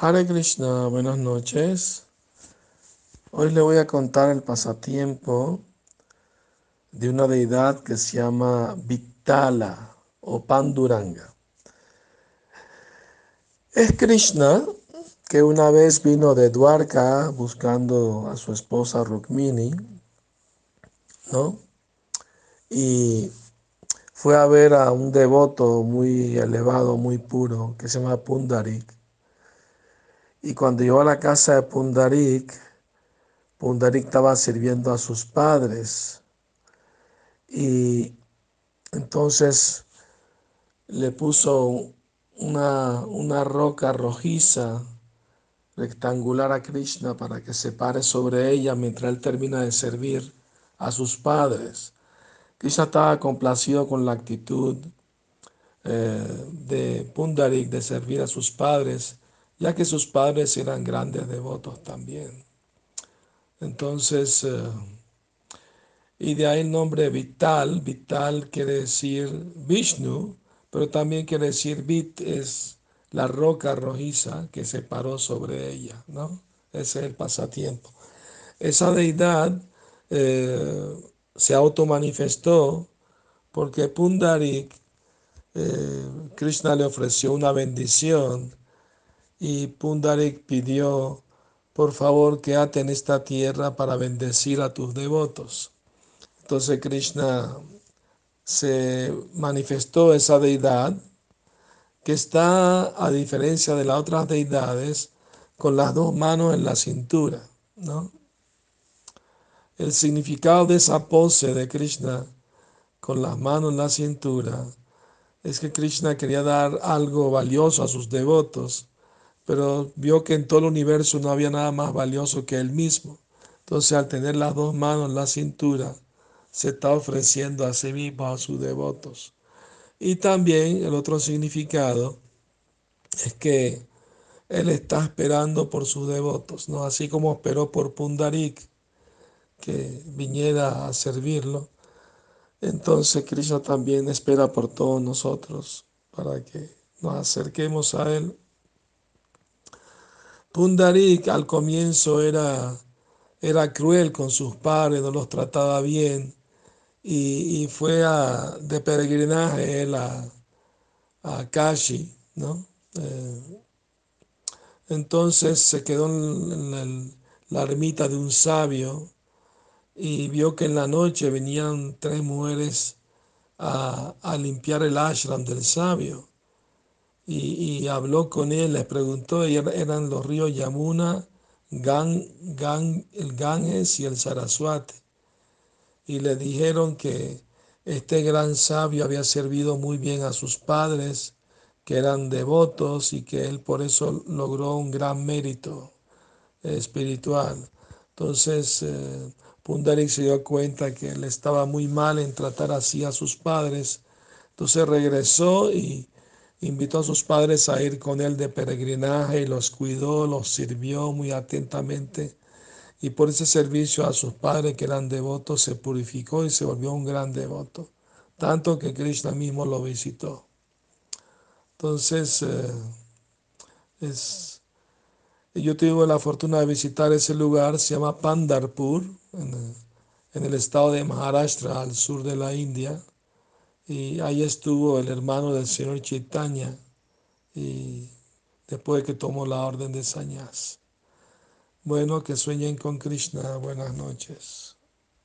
Hare Krishna, buenas noches. Hoy le voy a contar el pasatiempo de una deidad que se llama Vitala o Panduranga. Es Krishna que una vez vino de Dwarka buscando a su esposa Rukmini, ¿no? Y fue a ver a un devoto muy elevado, muy puro, que se llama Pundarik y cuando llegó a la casa de Pundarik, Pundarik estaba sirviendo a sus padres. Y entonces le puso una, una roca rojiza rectangular a Krishna para que se pare sobre ella mientras él termina de servir a sus padres. Krishna estaba complacido con la actitud eh, de Pundarik de servir a sus padres ya que sus padres eran grandes devotos también. Entonces, eh, y de ahí el nombre Vital, Vital quiere decir Vishnu, pero también quiere decir Vit, es la roca rojiza que se paró sobre ella, ¿no? Ese es el pasatiempo. Esa deidad eh, se automanifestó porque Pundarik, eh, Krishna le ofreció una bendición y Pundarik pidió, por favor, quédate en esta tierra para bendecir a tus devotos. Entonces Krishna se manifestó esa deidad que está, a diferencia de las otras deidades, con las dos manos en la cintura. ¿no? El significado de esa pose de Krishna con las manos en la cintura es que Krishna quería dar algo valioso a sus devotos pero vio que en todo el universo no había nada más valioso que él mismo. Entonces al tener las dos manos en la cintura, se está ofreciendo a sí mismo a sus devotos. Y también el otro significado es que él está esperando por sus devotos, ¿no? Así como esperó por Pundarik que viniera a servirlo. Entonces Krishna también espera por todos nosotros para que nos acerquemos a él Pundarik al comienzo era, era cruel con sus padres, no los trataba bien y, fue a, de peregrinaje él a, Kashi, ¿no? Eh, entonces se quedó en, la ermita de un sabio y vio que en la noche venían tres mujeres a, a limpiar el ashram del sabio y, habló con él, le preguntó, eran los ríos Yamuna, Gan, el Ganges y el Saraswati. Y le dijeron que este gran sabio había servido muy bien a sus padres, que eran devotos y que él por eso logró un gran mérito espiritual. Entonces, eh, Pundarik se dio cuenta que él estaba muy mal en tratar así a sus padres. Entonces regresó y Invitó a sus padres a ir con él de peregrinaje y los cuidó, los sirvió muy atentamente. Y por ese servicio a sus padres que eran devotos se purificó y se volvió un gran devoto. Tanto que Krishna mismo lo visitó. Entonces, eh, es, yo tuve la fortuna de visitar ese lugar, se llama Pandarpur, en en el estado de Maharashtra, al sur de la India y ahí estuvo el hermano del señor Chaitanya y después que tomó la orden de Sañas. Bueno, que sueñen con Krishna. Buenas noches.